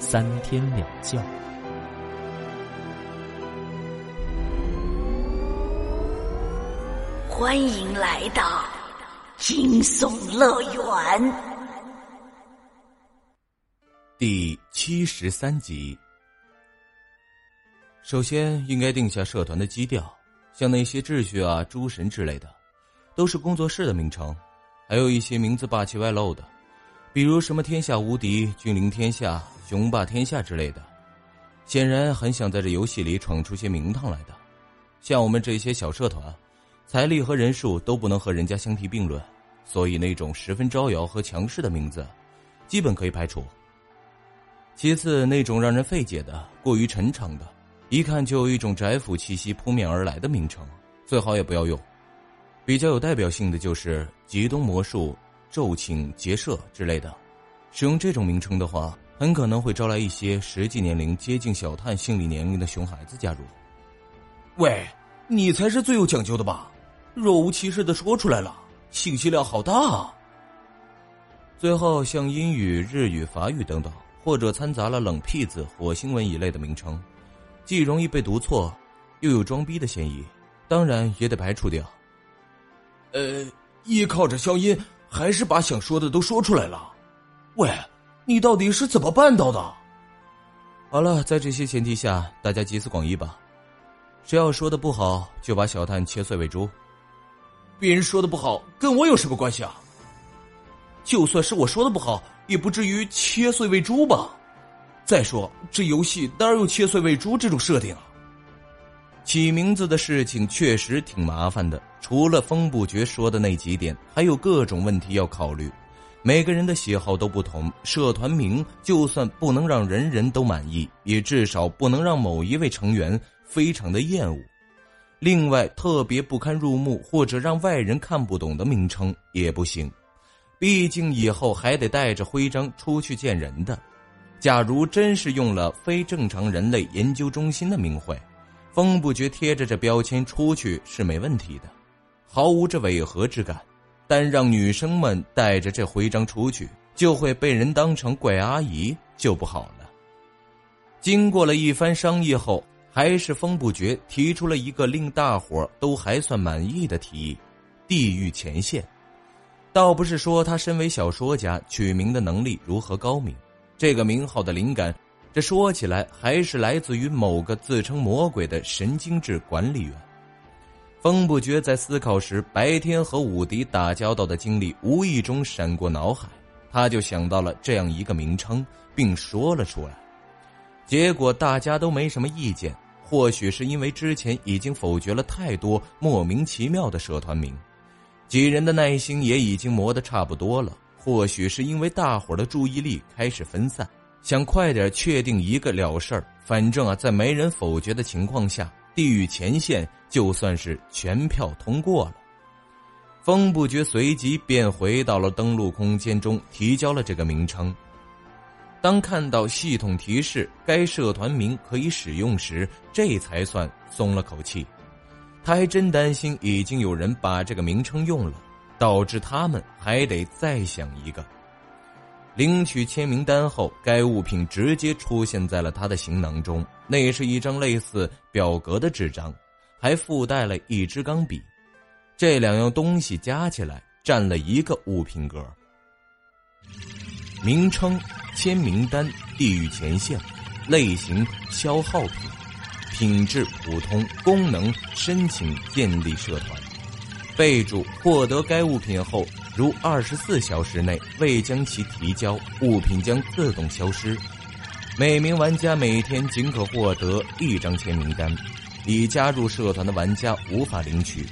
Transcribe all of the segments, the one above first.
三天两觉。欢迎来到惊悚乐园第七十三集。首先应该定下社团的基调，像那些秩序啊、诸神之类的，都是工作室的名称；还有一些名字霸气外露的，比如什么“天下无敌”“君临天下”“雄霸天下”之类的。显然很想在这游戏里闯出些名堂来的。像我们这些小社团，财力和人数都不能和人家相提并论，所以那种十分招摇和强势的名字，基本可以排除。其次，那种让人费解的、过于陈长的。一看就有一种宅府气息扑面而来的名称，最好也不要用。比较有代表性的就是“极东魔术”“咒请结社”之类的。使用这种名称的话，很可能会招来一些实际年龄接近小探心理年龄的熊孩子加入。喂，你才是最有讲究的吧？若无其事的说出来了，信息量好大。啊！最后，像英语、日语、法语等等，或者掺杂了冷僻字、火星文一类的名称。既容易被读错，又有装逼的嫌疑，当然也得排除掉。呃，依靠着消音，还是把想说的都说出来了。喂，你到底是怎么办到的？好了，在这些前提下，大家集思广益吧。谁要说的不好，就把小探切碎喂猪。别人说的不好，跟我有什么关系啊？就算是我说的不好，也不至于切碎喂猪吧。再说，这游戏哪有切碎喂猪这种设定啊？起名字的事情确实挺麻烦的，除了风不绝说的那几点，还有各种问题要考虑。每个人的喜好都不同，社团名就算不能让人人都满意，也至少不能让某一位成员非常的厌恶。另外，特别不堪入目或者让外人看不懂的名称也不行，毕竟以后还得带着徽章出去见人的。假如真是用了非正常人类研究中心的名讳，风不觉贴着这标签出去是没问题的，毫无这违和之感。但让女生们带着这徽章出去，就会被人当成怪阿姨，就不好了。经过了一番商议后，还是风不绝提出了一个令大伙都还算满意的提议：地狱前线。倒不是说他身为小说家取名的能力如何高明。这个名号的灵感，这说起来还是来自于某个自称魔鬼的神经质管理员。风不觉在思考时，白天和武迪打交道的经历无意中闪过脑海，他就想到了这样一个名称，并说了出来。结果大家都没什么意见，或许是因为之前已经否决了太多莫名其妙的社团名，几人的耐心也已经磨得差不多了。或许是因为大伙的注意力开始分散，想快点确定一个了事儿。反正啊，在没人否决的情况下，地狱前线就算是全票通过了。风不觉随即便回到了登录空间中，提交了这个名称。当看到系统提示该社团名可以使用时，这才算松了口气。他还真担心已经有人把这个名称用了。导致他们还得再想一个。领取签名单后，该物品直接出现在了他的行囊中。那是一张类似表格的纸张，还附带了一支钢笔。这两样东西加起来占了一个物品格。名称：签名单，地域前线，类型：消耗品，品质：普通，功能：申请建立社团。备注：获得该物品后，如二十四小时内未将其提交，物品将自动消失。每名玩家每天仅可获得一张签名单，已加入社团的玩家无法领取。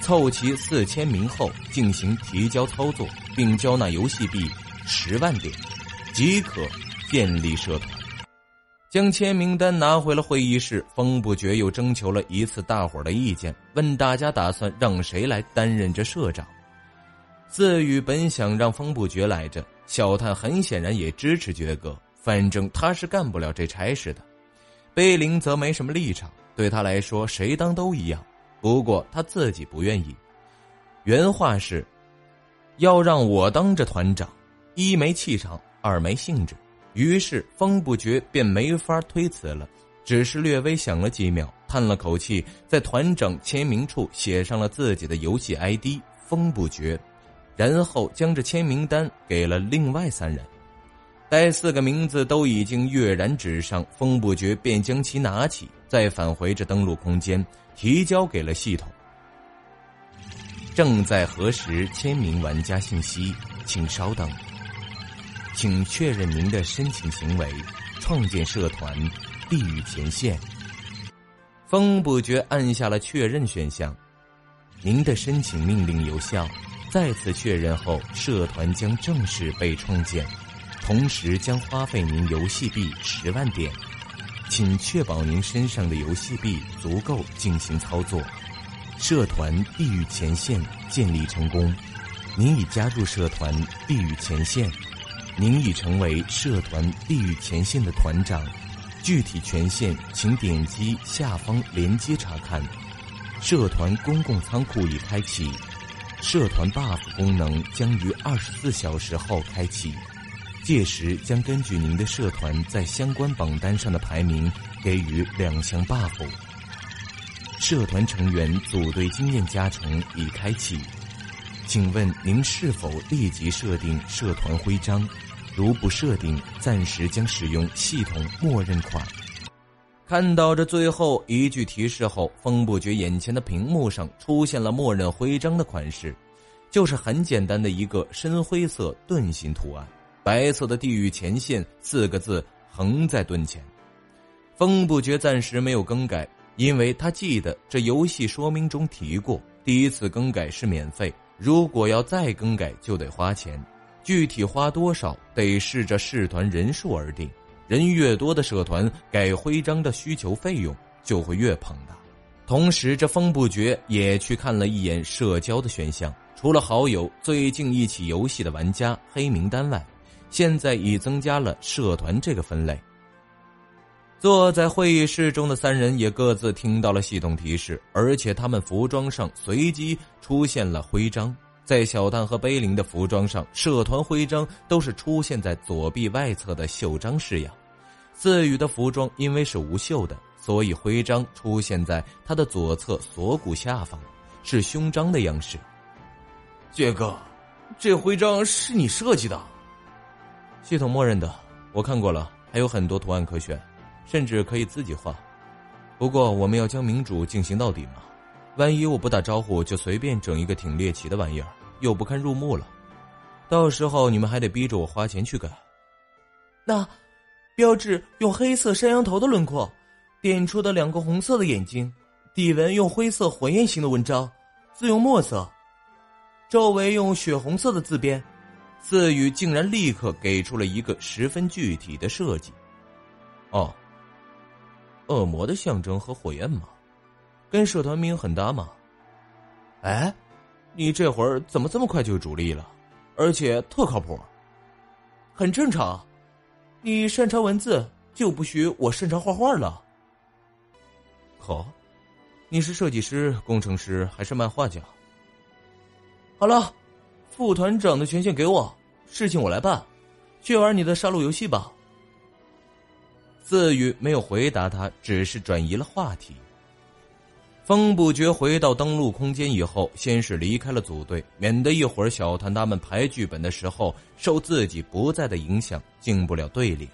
凑齐四千名后进行提交操作，并交纳游戏币十万点，即可建立社团。将签名单拿回了会议室，风不觉又征求了一次大伙儿的意见，问大家打算让谁来担任这社长。自宇本想让风不觉来着，小探很显然也支持爵哥，反正他是干不了这差事的。贝林则没什么立场，对他来说谁当都一样，不过他自己不愿意。原话是：“要让我当这团长，一没气场，二没兴致。”于是，风不觉便没法推辞了，只是略微想了几秒，叹了口气，在团长签名处写上了自己的游戏 ID“ 风不觉”，然后将这签名单给了另外三人。待四个名字都已经跃然纸上，风不觉便将其拿起，再返回这登录空间，提交给了系统。正在核实签名玩家信息，请稍等。请确认您的申请行为，创建社团，地域前线。风不觉按下了确认选项，您的申请命令有效。再次确认后，社团将正式被创建，同时将花费您游戏币十万点。请确保您身上的游戏币足够进行操作。社团地域前线建立成功，您已加入社团地域前线。您已成为社团地狱前线的团长，具体权限请点击下方连接查看。社团公共仓库已开启，社团 buff 功能将于二十四小时后开启，届时将根据您的社团在相关榜单上的排名给予两项 buff。社团成员组队经验加成已开启，请问您是否立即设定社团徽章？如不设定，暂时将使用系统默认款。看到这最后一句提示后，风不觉眼前的屏幕上出现了默认徽章的款式，就是很简单的一个深灰色盾形图案，白色的“地狱前线”四个字横在盾前。风不觉暂时没有更改，因为他记得这游戏说明中提过，第一次更改是免费，如果要再更改就得花钱。具体花多少得视着社团人数而定，人越多的社团改徽章的需求费用就会越庞大。同时，这风不觉也去看了一眼社交的选项，除了好友、最近一起游戏的玩家、黑名单外，现在已增加了社团这个分类。坐在会议室中的三人也各自听到了系统提示，而且他们服装上随机出现了徽章。在小蛋和碑林的服装上，社团徽章都是出现在左臂外侧的袖章式样。自宇的服装因为是无袖的，所以徽章出现在他的左侧锁骨下方，是胸章的样式。杰哥，这徽章是你设计的？系统默认的，我看过了，还有很多图案可选，甚至可以自己画。不过我们要将民主进行到底嘛。万一我不打招呼就随便整一个挺猎奇的玩意儿，又不堪入目了，到时候你们还得逼着我花钱去改。那，标志用黑色山羊头的轮廓，点出的两个红色的眼睛，底纹用灰色火焰型的文章，字用墨色，周围用血红色的字边。字语竟然立刻给出了一个十分具体的设计。哦，恶魔的象征和火焰吗？跟社团名很搭吗？哎，你这会儿怎么这么快就有主力了？而且特靠谱。很正常，你擅长文字，就不许我擅长画画了。好，你是设计师、工程师还是漫画家？好了，副团长的权限给我，事情我来办，去玩你的杀戮游戏吧。自语没有回答他，只是转移了话题。风不觉回到登录空间以后，先是离开了组队，免得一会儿小团他们排剧本的时候受自己不在的影响，进不了队里。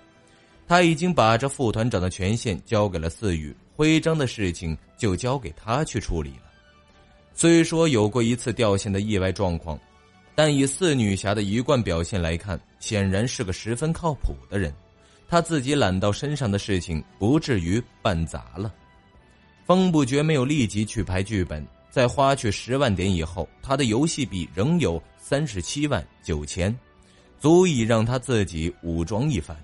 他已经把这副团长的权限交给了四羽，徽章的事情就交给他去处理了。虽说有过一次掉线的意外状况，但以四女侠的一贯表现来看，显然是个十分靠谱的人。他自己揽到身上的事情，不至于办砸了。风不觉没有立即去拍剧本，在花去十万点以后，他的游戏币仍有三十七万九千，足以让他自己武装一番。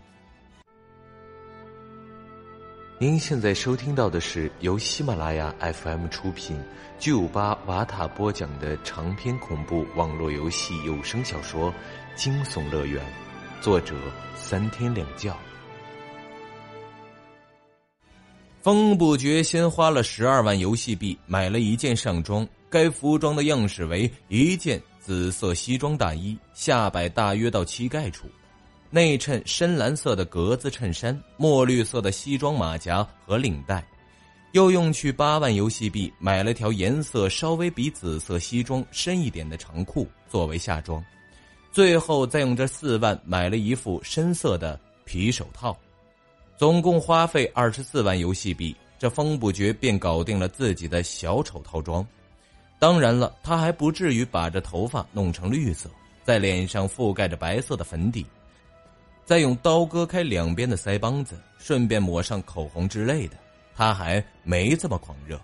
您现在收听到的是由喜马拉雅 FM 出品、巨五八瓦塔播讲的长篇恐怖网络游戏有声小说《惊悚乐园》，作者三天两觉。风不觉先花了十二万游戏币买了一件上装，该服装的样式为一件紫色西装大衣，下摆大约到膝盖处。内衬深蓝色的格子衬衫，墨绿色的西装马甲和领带，又用去八万游戏币买了条颜色稍微比紫色西装深一点的长裤作为下装，最后再用这四万买了一副深色的皮手套，总共花费二十四万游戏币，这风不绝便搞定了自己的小丑套装。当然了，他还不至于把这头发弄成绿色，在脸上覆盖着白色的粉底。再用刀割开两边的腮帮子，顺便抹上口红之类的。他还没这么狂热。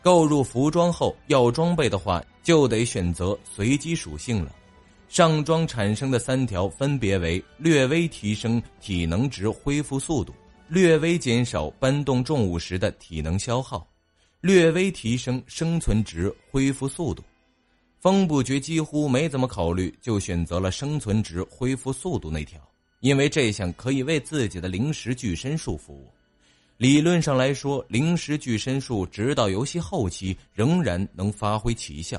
购入服装后，要装备的话，就得选择随机属性了。上装产生的三条分别为：略微提升体能值恢复速度，略微减少搬动重物时的体能消耗，略微提升生存值恢复速度。风不觉几乎没怎么考虑，就选择了生存值恢复速度那条。因为这项可以为自己的灵石巨身术服务，理论上来说，灵石巨身术直到游戏后期仍然能发挥奇效，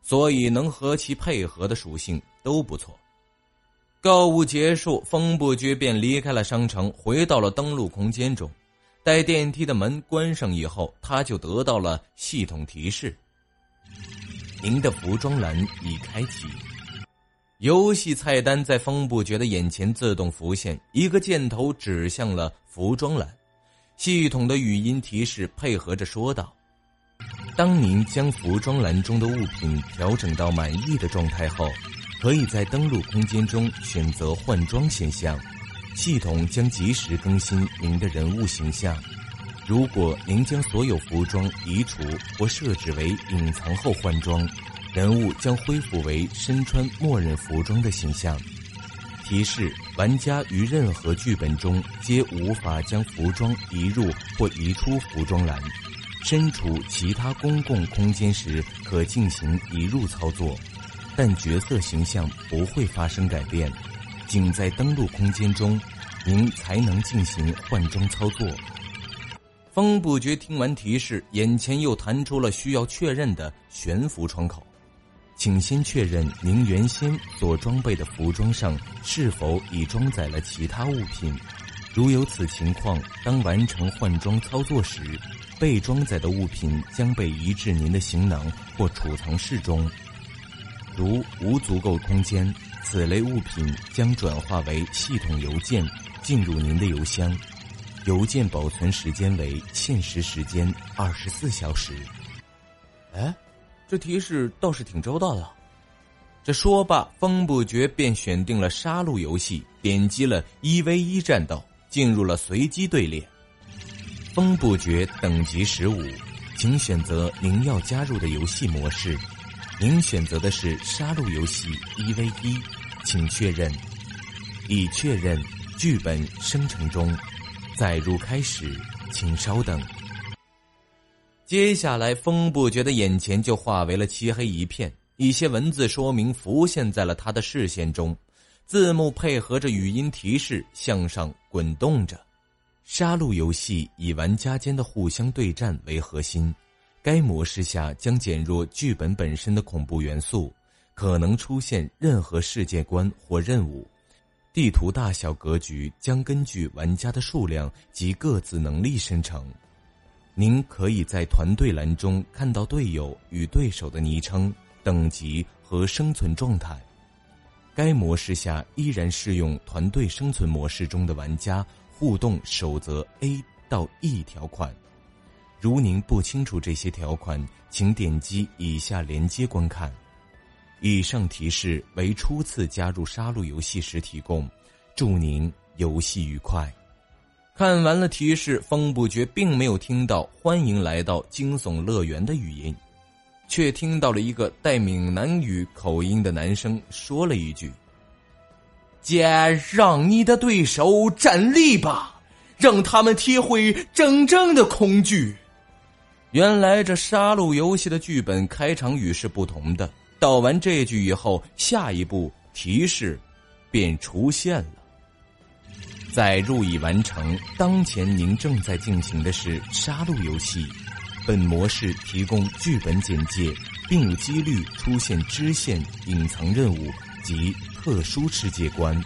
所以能和其配合的属性都不错。购物结束，风不觉便离开了商城，回到了登录空间中。待电梯的门关上以后，他就得到了系统提示：“您的服装栏已开启。”游戏菜单在风不觉的眼前自动浮现，一个箭头指向了服装栏。系统的语音提示配合着说道：“当您将服装栏中的物品调整到满意的状态后，可以在登录空间中选择换装选项，系统将及时更新您的人物形象。如果您将所有服装移除或设置为隐藏后换装。”人物将恢复为身穿默认服装的形象。提示：玩家于任何剧本中皆无法将服装移入或移出服装栏。身处其他公共空间时可进行移入操作，但角色形象不会发生改变。仅在登录空间中，您才能进行换装操作。风不觉听完提示，眼前又弹出了需要确认的悬浮窗口。请先确认您原先所装备的服装上是否已装载了其他物品。如有此情况，当完成换装操作时，被装载的物品将被移至您的行囊或储藏室中。如无足够空间，此类物品将转化为系统邮件进入您的邮箱，邮件保存时间为限时时间二十四小时。哎。这提示倒是挺周到的。这说罢，风不觉便选定了杀戮游戏，点击了一 v 一战斗，进入了随机队列。风不觉等级十五，请选择您要加入的游戏模式。您选择的是杀戮游戏一 v 一，请确认。已确认。剧本生成中，载入开始，请稍等。接下来，风不觉的眼前就化为了漆黑一片，一些文字说明浮现在了他的视线中，字幕配合着语音提示向上滚动着。杀戮游戏以玩家间的互相对战为核心，该模式下将减弱剧本本身的恐怖元素，可能出现任何世界观或任务。地图大小格局将根据玩家的数量及各自能力生成。您可以在团队栏中看到队友与对手的昵称、等级和生存状态。该模式下依然适用团队生存模式中的玩家互动守则 A 到 E 条款。如您不清楚这些条款，请点击以下连接观看。以上提示为初次加入杀戮游戏时提供。祝您游戏愉快。看完了提示，风不觉并没有听到“欢迎来到惊悚乐园”的语音，却听到了一个带闽南语口音的男生说了一句：“姐，让你的对手站立吧，让他们体会真正的恐惧。原来这杀戮游戏的剧本开场语是不同的。道完这句以后，下一步提示便出现了。在入已完成。当前您正在进行的是杀戮游戏。本模式提供剧本简介，并有几率出现支线、隐藏任务及特殊世界观。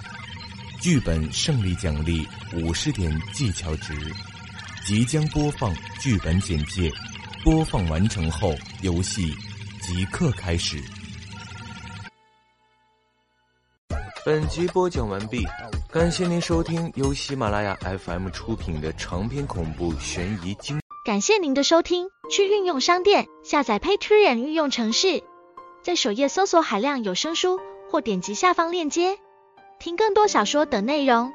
剧本胜利奖励五十点技巧值。即将播放剧本简介。播放完成后，游戏即刻开始。本集播讲完毕，感谢您收听由喜马拉雅 FM 出品的长篇恐怖悬疑惊。感谢您的收听，去运用商店下载 Patreon 运用城市，在首页搜索海量有声书，或点击下方链接听更多小说等内容。